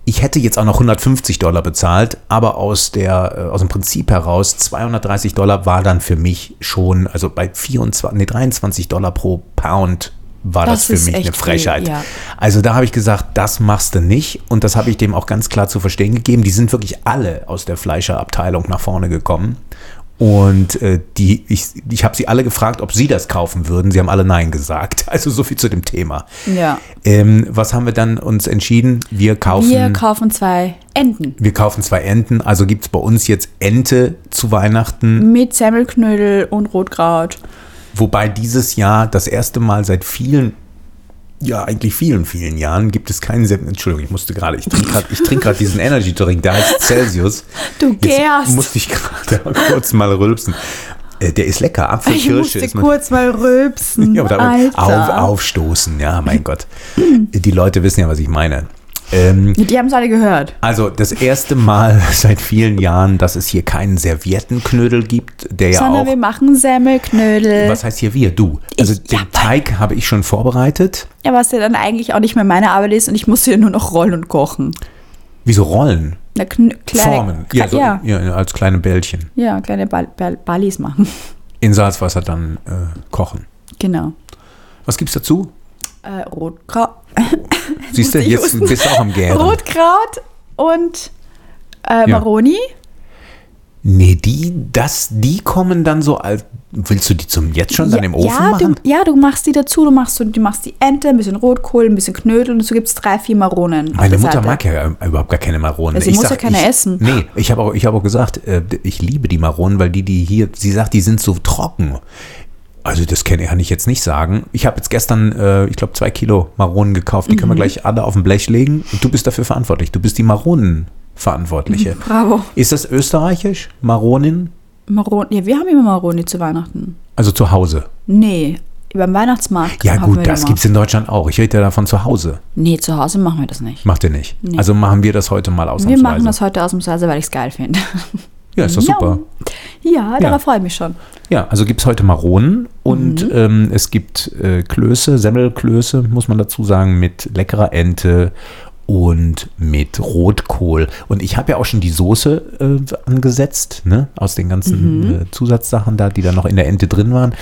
Ich hätte jetzt auch noch 150 Dollar bezahlt, aber aus, der, äh, aus dem Prinzip heraus, 230 Dollar war dann für mich schon, also bei 24, nee, 23 Dollar pro Pound war das, Das für mich eine echt viel, Frechheit. ja. Also da habe ich gesagt, das machst du nicht. Und das habe ich dem auch ganz klar zu verstehen gegeben. Die sind wirklich alle aus der Fleischerabteilung nach vorne gekommen. Und äh, die, ich, ich habe sie alle gefragt, ob sie das kaufen würden. Sie haben alle Nein gesagt. Also so viel zu dem Thema. Ja. Ähm, was haben wir dann uns entschieden? Wir kaufen, Wir wir, kaufen zwei Enten kaufen zwei Enten. Also gibt es bei uns jetzt Ente zu Weihnachten. mit Semmelknödel und Rotkraut. Wobei dieses Jahr das erste Mal seit vielen, ja eigentlich vielen, vielen Jahren gibt es keinen Sem Entschuldigung, ich musste gerade, ich trinke gerade ich trinke gerade diesen Energy Drink, der heißt Celsius. Du Jetzt gärst. musste ich gerade kurz mal rülpsen. Äh, Der ist lecker, Ich Apfelkirsche musste ist man. kurz mal rülpsen. Ja, aber Alter. auf, aufstoßen, ja, mein Gott. Die Leute wissen ja, was ich meine. Ähm, Die haben es alle gehört. also das erste Mal seit vielen Jahren, dass es hier keinen Serviettenknödel gibt, der ja Sondern auch wir machen Semmelknödel. Was heißt hier wir? Du. Also Ich- den ja, Teig habe ich schon vorbereitet. Ja, was ja dann eigentlich auch nicht mehr meine Arbeit ist und ich muss hier nur noch rollen und kochen. Wieso Rollen? Na, kleine, Formen. Ja, so, ja, ja. als kleine Bällchen. ja, kleine Ball, Ball, Ballis machen. In Salzwasser dann äh, kochen. Genau. Was gibt's dazu? Äh, Rotkraut. Siehst du, jetzt husten? bist du auch am Gären. Rotkraut und äh, Ja. Maroni. Nee, die, das, die kommen dann so als. Willst du die zum jetzt schon dann im Ofen ja, machen? Du, ja, du machst die dazu, du machst, so, du machst die Ente, ein bisschen Rotkohl, ein bisschen Knödel und so gibt es drei, vier Maronen. Meine Mutter Seite. mag ja überhaupt gar keine Maronen. Ja, sie Ich muss ja keine ich, essen. Nee, ich habe auch, ich hab auch gesagt, äh, ich liebe die Maronen, weil die, die hier, sie sagt, die sind so trocken. Also das kann, ich jetzt nicht sagen. Ich habe jetzt gestern, äh, ich glaube, zwei Kilo Maronen gekauft. Die können wir Mhm. gleich alle auf dem Blech legen. Und du bist dafür verantwortlich. Du bist die Maronenverantwortliche. Bravo. Ist das österreichisch? Maronen? Maroni. Ja, wir haben immer Maroni zu Weihnachten. Also zu Hause. Nee, beim Weihnachtsmarkt. Ja gut, wir das gibt es in Deutschland auch. Ich rede ja davon zu Hause. Nee, zu Hause machen wir das nicht. Macht ihr nicht. Nee. Also machen wir das heute mal Wir ausnahmsweise. machen das heute ausnahmsweise, weil ich es geil finde. ja, ist doch Ja. super. Ja, darauf freue ich mich schon. Ja, also gibt es heute Maronen und Mhm. ähm, es gibt äh, Klöße, Semmelklöße, muss man dazu sagen, mit leckerer Ente und mit Rotkohl. Und ich habe ja auch schon die Soße äh, angesetzt, ne? aus den ganzen Mhm. äh, Zusatzsachen da, die da noch in der Ente drin waren.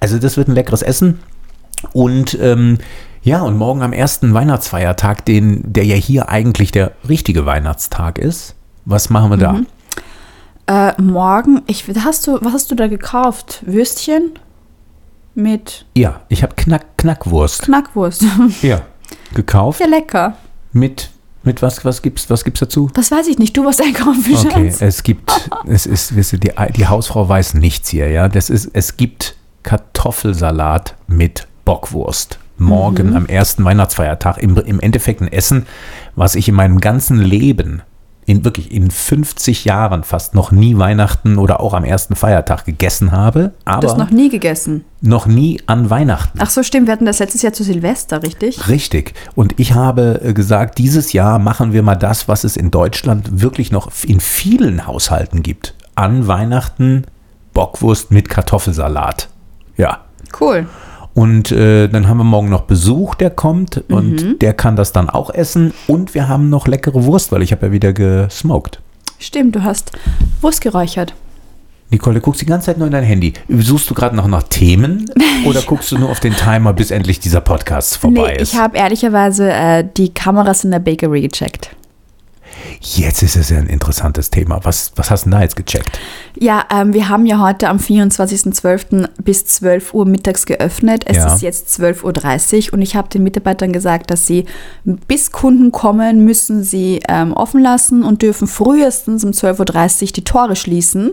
Also das wird ein leckeres Essen. Und ähm, ja, und morgen am ersten Weihnachtsfeiertag, den, der ja hier eigentlich der richtige Weihnachtstag ist. Was machen wir da? Äh, morgen, ich, hast du, was hast du da gekauft? Würstchen? mit Ja, ich habe Knack, Knackwurst. Knackwurst. Ja. Gekauft. ja, lecker. Mit, mit was, was gibt's, was gibt's dazu? Das weiß ich nicht. Du warst einkaufen, Okay, Schatz. es gibt, es ist, wisst ihr, die, die Hausfrau weiß nichts hier, ja. Das ist, es gibt Kartoffelsalat mit Bockwurst. Morgen am ersten Weihnachtsfeiertag. Im, Im Endeffekt ein Essen, was ich in meinem ganzen Leben, in wirklich in 50 Jahren fast noch nie Weihnachten oder auch am ersten Feiertag gegessen habe, Du aber hast noch nie gegessen. noch nie an Weihnachten. Ach so, stimmt. Wir hatten das letztes Jahr zu Silvester, richtig? Richtig. Und ich habe äh, gesagt, dieses Jahr machen wir mal das, was es in Deutschland wirklich noch in vielen Haushalten gibt. An Weihnachten Bockwurst mit Kartoffelsalat. Ja. Cool. Und äh, dann haben wir morgen noch Besuch, der kommt und der kann das dann auch essen. Und wir haben noch leckere Wurst, weil ich habe ja wieder gesmoked. Stimmt, du hast Wurst geräuchert. Nicole, du guckst die ganze Zeit nur in dein Handy. Suchst du gerade noch nach Themen oder guckst du nur auf den Timer, bis endlich dieser Podcast vorbei nee, ist? ich habe ehrlicherweise äh, die Kameras in der Bakery gecheckt. Jetzt ist es ja ein interessantes Thema. Was, was hast du da jetzt gecheckt? Ja, ähm, wir haben ja heute am 24.12. bis 12 Uhr mittags geöffnet. Es Ja. ist jetzt 12.30 Uhr und ich habe den Mitarbeitern gesagt, dass sie bis Kunden kommen, müssen sie ähm, offen lassen und dürfen frühestens um 12.30 Uhr die Tore schließen.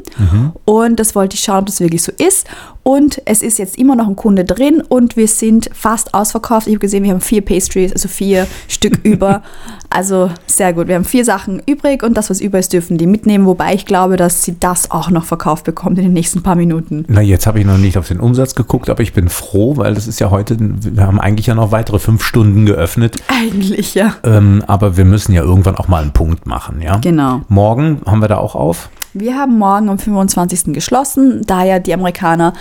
Und das wollte ich schauen, ob das wirklich so ist. Und es ist jetzt immer noch ein Kunde drin und wir sind fast ausverkauft. Ich habe gesehen, wir haben vier Pastries, also vier Stück über. Also sehr gut. Wir haben vier Sachen übrig und das, was über ist, dürfen die mitnehmen. Wobei ich glaube, dass sie das auch noch verkauft bekommt in den nächsten paar Minuten. Na, jetzt habe ich noch nicht auf den Umsatz geguckt, aber ich bin froh, weil das ist ja heute, wir haben eigentlich ja noch weitere fünf Stunden geöffnet. Eigentlich, ja. Ähm, aber wir müssen ja irgendwann auch mal einen Punkt machen, ja? Genau. Morgen haben wir da auch auf. Wir haben morgen am 25. geschlossen, da ja die Amerikaner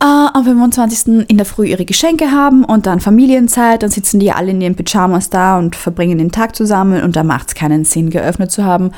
äh, am 25. in der Früh ihre Geschenke haben und dann Familienzeit, dann sitzen die alle in ihren Pyjamas da und verbringen den Tag zusammen und da macht es keinen Sinn, geöffnet zu haben.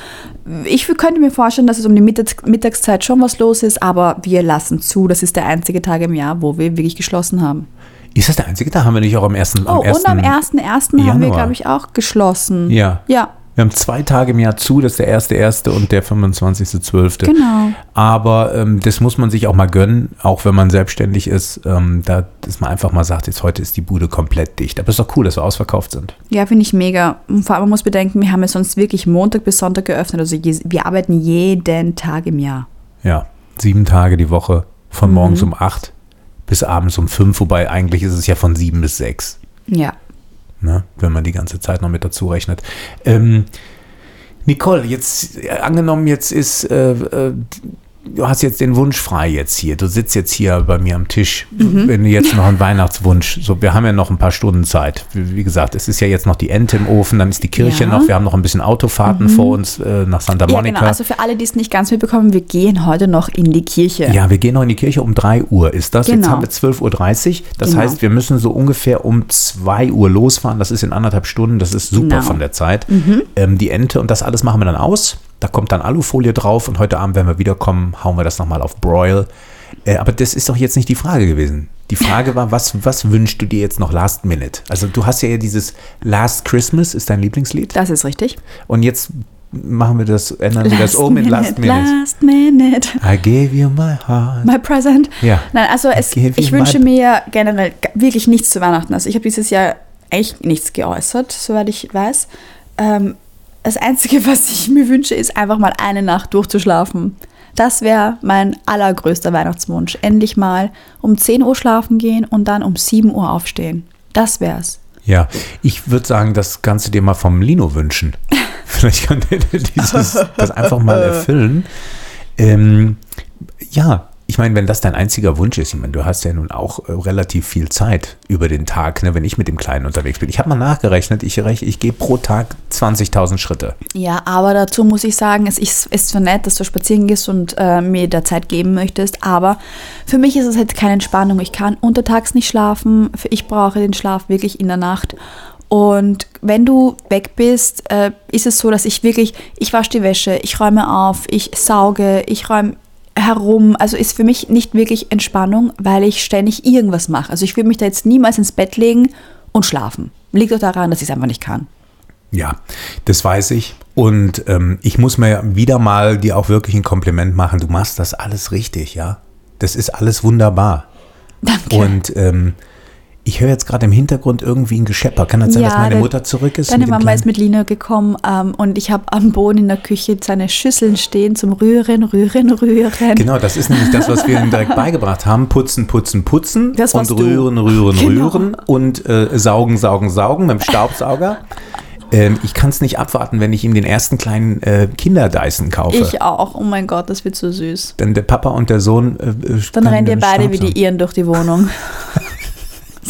Ich könnte mir vorstellen, dass es um die Mittags Mittagszeit schon was los ist, aber wir lassen zu, das ist der einzige Tag im Jahr, wo wir wirklich geschlossen haben. Ist das der einzige? Da haben wir nicht auch am ersten. Oh, und am 1.1. haben wir, glaube ich, auch geschlossen. Ja. Ja, Wir haben zwei Tage im Jahr zu, das ist der erste erste und der 25.12. genau. Aber ähm, das muss man sich auch mal gönnen, auch wenn man selbstständig ist, ähm, da, dass man einfach mal sagt, jetzt heute ist die Bude komplett dicht. Aber es ist doch cool, dass wir ausverkauft sind. Ja, finde ich mega. Und vor allem man muss bedenken, wir haben ja sonst wirklich Montag bis Sonntag geöffnet. Also je- wir arbeiten jeden Tag im Jahr. Ja, sieben Tage die Woche, von morgens um acht bis abends um fünf, wobei eigentlich ist es ja von sieben bis sechs, Ja. Ne, wenn man die ganze Zeit noch mit dazu rechnet. Ähm, Nicole, jetzt äh, angenommen, jetzt ist, äh, äh, du hast jetzt den Wunsch frei jetzt hier. Du sitzt jetzt hier bei mir am Tisch. Wenn du jetzt noch einen Weihnachtswunsch, so wir haben ja noch ein paar Stunden Zeit. Wie, wie gesagt, es ist ja jetzt noch die Ente im Ofen, dann ist die Kirche Ja. noch. Wir haben noch ein bisschen Autofahrten vor uns äh, nach Santa Ja, Monica. genau. Also für alle, die es nicht ganz mitbekommen, wir gehen heute noch in die Kirche. Ja, wir gehen noch in die Kirche um 3 Uhr ist das. Jetzt Genau. haben wir 12.30 Uhr. Das Genau. heißt, wir müssen so ungefähr um 2 Uhr losfahren. Das ist in anderthalb Stunden. Das ist super Genau. von der Zeit. Ähm, die Ente und das alles machen wir dann aus. Da kommt dann Alufolie drauf und heute Abend, wenn wir wiederkommen, hauen wir das nochmal auf Broil. Äh, aber das ist doch jetzt nicht die Frage gewesen. Die Frage war, was, was wünschst du dir jetzt noch Last Minute? Also du hast ja dieses Last Christmas, ist dein Lieblingslied. Das ist richtig. Und jetzt machen wir das, ändern wir das um in Last Minute. Last minute. I gave you my heart. My present. Ja. Nein, also es, ich wünsche mir generell wirklich nichts zu Weihnachten. Also ich habe dieses Jahr echt nichts geäußert, soweit ich weiß. Ähm, das Einzige, was ich mir wünsche, ist einfach mal eine Nacht durchzuschlafen. Das wäre mein allergrößter Weihnachtswunsch. Endlich mal um 10 Uhr schlafen gehen und dann um 7 Uhr aufstehen. Das wär's. Ja, ich würde sagen, das kannst du dir mal vom Lino wünschen. Vielleicht kann der dieses, das einfach mal erfüllen. Ähm, ja, ich meine, wenn das dein einziger Wunsch ist, ich meine, du hast ja nun auch äh, relativ viel Zeit über den Tag, ne, wenn ich mit dem Kleinen unterwegs bin. Ich habe mal nachgerechnet, ich, ich gehe pro Tag 20.000 Schritte. Ja, aber dazu muss ich sagen, es ist, ist so nett, dass du spazieren gehst und äh, mir da Zeit geben möchtest. Aber für mich ist es halt keine Entspannung. Ich kann untertags nicht schlafen. Ich brauche den Schlaf wirklich in der Nacht. Und wenn du weg bist, äh, ist es so, dass ich wirklich, ich wasche die Wäsche, ich räume auf, ich sauge, ich räume herum. Also ist für mich nicht wirklich Entspannung, weil ich ständig irgendwas mache. Also ich würde mich da jetzt niemals ins Bett legen und schlafen. Liegt doch daran, dass ich es einfach nicht kann. Ja, das weiß ich. Und ähm, ich muss mir wieder mal dir auch wirklich ein Kompliment machen. Du machst das alles richtig, ja. Das ist alles wunderbar. Danke. Und ähm, ich höre jetzt gerade im Hintergrund irgendwie ein Geschepper. Kann das sein, dass meine der- Mutter zurück ist? Deine Mama ist mit Lino gekommen ähm, und ich habe am Boden in der Küche seine Schüsseln stehen zum Rühren, Rühren, Rühren. Genau, das ist nämlich das, was wir ihm direkt beigebracht haben. Putzen, putzen, putzen Das und warst du. rühren, rühren, Genau. rühren und äh, saugen, saugen, saugen mit dem Staubsauger. ähm, ich kann es nicht abwarten, wenn ich ihm den ersten kleinen äh, Kinderdyson kaufe. Ich auch. Oh mein Gott, das wird so süß. Denn der Papa und der Sohn. Äh, Dann ihr den beide wie die Iren durch die Wohnung.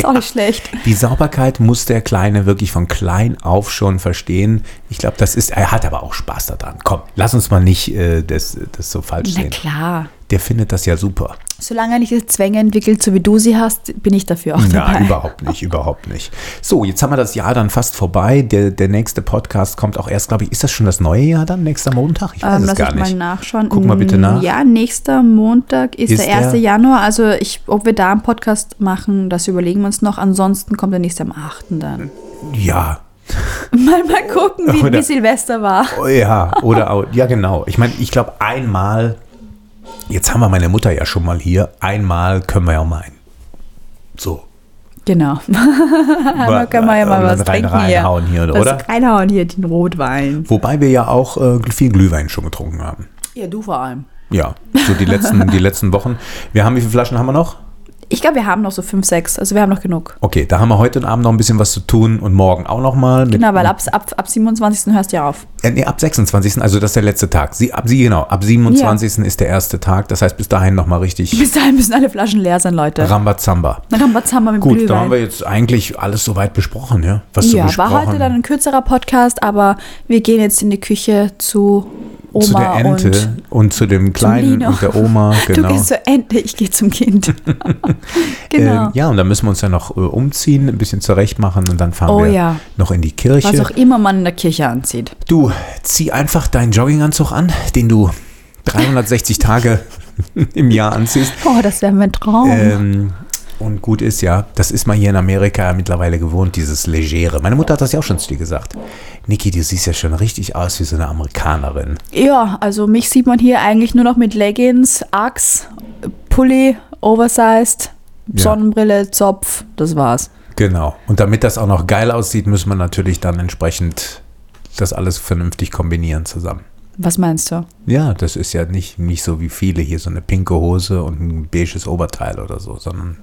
Ist auch nicht schlecht. Die Sauberkeit muss der Kleine wirklich von klein auf schon verstehen. Ich glaube, das ist, er hat aber auch Spaß daran. Komm, lass uns mal nicht äh, das, das so falsch Na sehen. klar. Der findet das ja super. Solange er nicht diese Zwänge entwickelt, so wie du sie hast, bin ich dafür auch Ja, dabei. überhaupt nicht, überhaupt nicht. So, jetzt haben wir das Jahr dann fast vorbei. Der, der nächste Podcast kommt auch erst, glaube ich, ist das schon das neue Jahr dann, nächster Montag? Ich weiß Ähm, es lass gar ich nicht. mal nachschauen. Guck mal bitte Mm, nach. Ja, nächster Montag ist, Ist der 1. der- Januar. Also ich, ob wir da einen Podcast machen, das überlegen wir uns noch. Ansonsten kommt der nächste am 8. dann. Ja, Mal, mal gucken, wie, Oder- wie Silvester war. oh, ja, oder auch, ja genau. Ich meine, ich glaube einmal, jetzt haben wir meine Mutter ja schon mal hier, einmal können wir ja mal ein. So. Genau. Einmal können wir ja mal was rein, trinken reinhauen hier, hier. oder? Das reinhauen hier, den Rotwein. Wobei wir ja auch äh, viel Glühwein schon getrunken haben. Ja, du vor allem. Ja, so die letzten, die letzten Wochen. Wir haben, wie viele Flaschen haben wir noch? Ich glaube, wir haben noch so fünf, sechs. Also wir haben noch genug. Okay, da haben wir heute Abend noch ein bisschen was zu tun und morgen auch noch mal. Mit, Genau, weil ab, ab, ab 27. hörst du ja auf. äh, nee, ab 26. Also das ist der letzte Tag. Sie, ab, sie, genau, ab 27. ist der erste Tag. Das heißt, bis dahin noch mal richtig Bis dahin müssen alle Flaschen leer sein, Leute. Rambazamba. Dann haben wir Zamba mit Gut, Glühwein. da haben wir jetzt eigentlich alles soweit besprochen, ja? Was so ja, besprochen. war heute dann ein kürzerer Podcast, aber wir gehen jetzt in die Küche zu Oma zu der Ente und und, zu dem Kleinen und der Oma, du genau. gehst zur Ente, ich gehe zum Kind. genau. Ähm, ja, und dann müssen wir uns ja noch äh, umziehen, ein bisschen zurecht machen und dann fahren Oh wir ja. noch in die Kirche. Was auch immer man in der Kirche anzieht. Du, zieh einfach deinen Jogginganzug an, den du 360 Tage im Jahr anziehst. Oh, das wäre mein Traum. Ähm, und gut ist ja, das ist man hier in Amerika ja mittlerweile gewohnt, dieses Legere. Meine Mutter hat das ja auch schon zu dir gesagt. Niki, du siehst ja schon richtig aus wie so eine Amerikanerin. ja, also mich sieht man hier eigentlich nur noch mit Leggings, Axe, Pulli, Oversized, Ja. Sonnenbrille, Zopf, das war's. Genau. Und damit das auch noch geil aussieht, muss man natürlich dann entsprechend das alles vernünftig kombinieren zusammen. Was meinst du? Ja, das ist ja nicht, nicht so wie viele hier so eine pinke Hose und ein beiges Oberteil oder so, sondern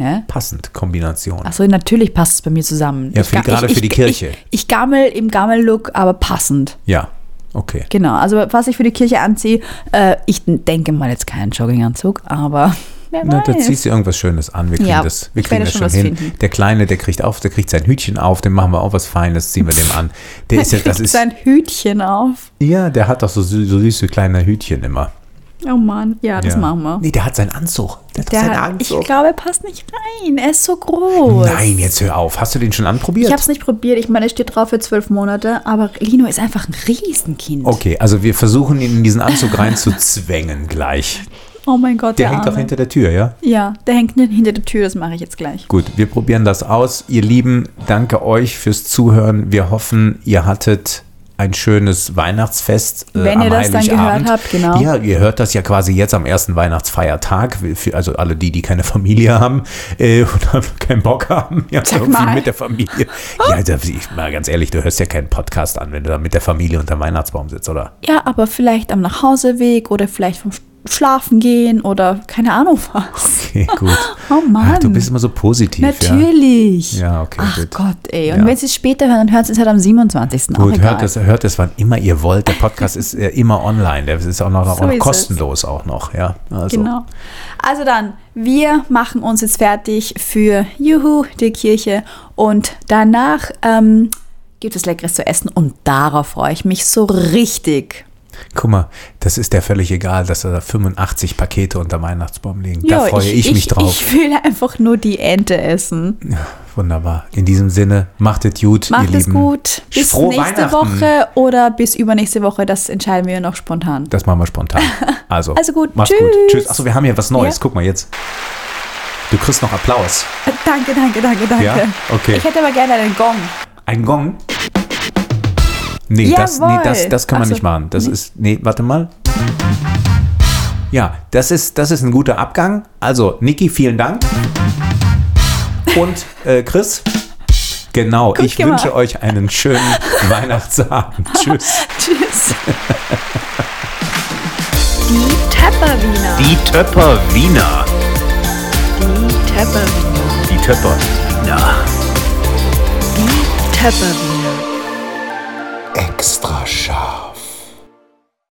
Hä? passend Kombination. Achso, natürlich passt es bei mir zusammen. Ja, Ich für- ga- gerade ich, für die ich, Kirche. Ich, ich gammel im Gammel-Look, aber passend. Ja, okay. Genau, also was ich für die Kirche anziehe, äh, ich denke mal jetzt keinen Jogginganzug, aber wer Na, da ziehst du irgendwas Schönes an. Wir kriegen Ja, das, wir ich kriegen das schon hin. finden. Der Kleine, der kriegt auf, der kriegt sein Hütchen auf, dem machen wir auch was Feines, ziehen wir dem an. Der ist ja, das Kriegt ist, sein Hütchen auf. ja, der hat doch so, so süße kleine Hütchen immer. Oh Mann, ja, das ja. machen wir. Nee, der hat seinen Anzug. Der hat doch Der seinen hat, ich Anzug. glaube, er passt nicht rein. Er ist so groß. Nein, jetzt hör auf. Hast du den schon anprobiert? Ich habe es nicht probiert. Ich meine, es steht drauf für zwölf Monate, aber Lino ist einfach ein Riesenkind. Okay, also wir versuchen ihn in diesen Anzug reinzuzwängen gleich. Oh mein Gott, Der der hängt doch Arme. hinter der Tür, ja? Ja, der hängt hinter der Tür, das mache ich jetzt gleich. Gut, wir probieren das aus. Ihr Lieben, danke euch fürs Zuhören. Wir hoffen, ihr hattet ein schönes Weihnachtsfest. äh, Wenn ihr das dann gehört habt, genau. Ja, ihr hört das ja quasi jetzt am ersten Weihnachtsfeiertag. Für, also alle die, die keine Familie haben äh, oder keinen Bock haben, ja, irgendwie mit der Familie. Ja, also, ich, mal ganz ehrlich, du hörst ja keinen Podcast an, wenn du da mit der Familie unter dem Weihnachtsbaum sitzt, oder? Ja, aber vielleicht am Nachhauseweg oder vielleicht vom Schlafen gehen oder keine Ahnung was. Okay, gut. Oh Mann. Ach, du bist immer so positiv, ja. Natürlich. Ja, okay, Ach gut. Gott, ey. Und Ja. wenn Sie es später hören, dann hören Sie es halt am 27. auch Gut, egal. hört es, hört es, wann immer ihr wollt. Der Podcast ist äh, immer online. Der ist auch noch, So auch noch ist es. kostenlos auch noch. Ja, also. Genau. Also dann, wir machen uns jetzt fertig für Juhu, die Kirche. Und danach ähm, gibt es Leckeres zu essen. Und darauf freue ich mich so richtig. Guck mal, das ist der völlig egal, dass da 85 Pakete unter Weihnachtsbaum liegen. Da Ja, freue ich, mich drauf. Ich will einfach nur die Ente essen. ja, wunderbar. In diesem Sinne, macht es gut, Macht ihr es Lieben. gut. Bis Frohe nächste. Woche oder bis übernächste Woche. Das entscheiden wir noch spontan. Das machen wir spontan. Also, Also gut, Mach's tschüss. gut. Tschüss. Achso, wir haben hier was Neues. Ja. Guck mal jetzt. Du kriegst noch Applaus. Danke, danke, danke, danke. Ja? Okay. Ich hätte aber gerne einen Gong. Ein Gong? Nee, das, nee das, das kann man so, nicht machen. Das nee. ist. Nee, warte mal. Ja, das ist, das ist ein guter Abgang. Also, Niki, vielen Dank. Und äh, Chris, genau, Gut ich wünsche euch einen schönen Weihnachtsabend. Tschüss. Tschüss. Die Tepperwiener. Die Töpper Wiener. Die Tepperwiener. Die Töpper Wiener. Die Tepperwiener. Extra scharf.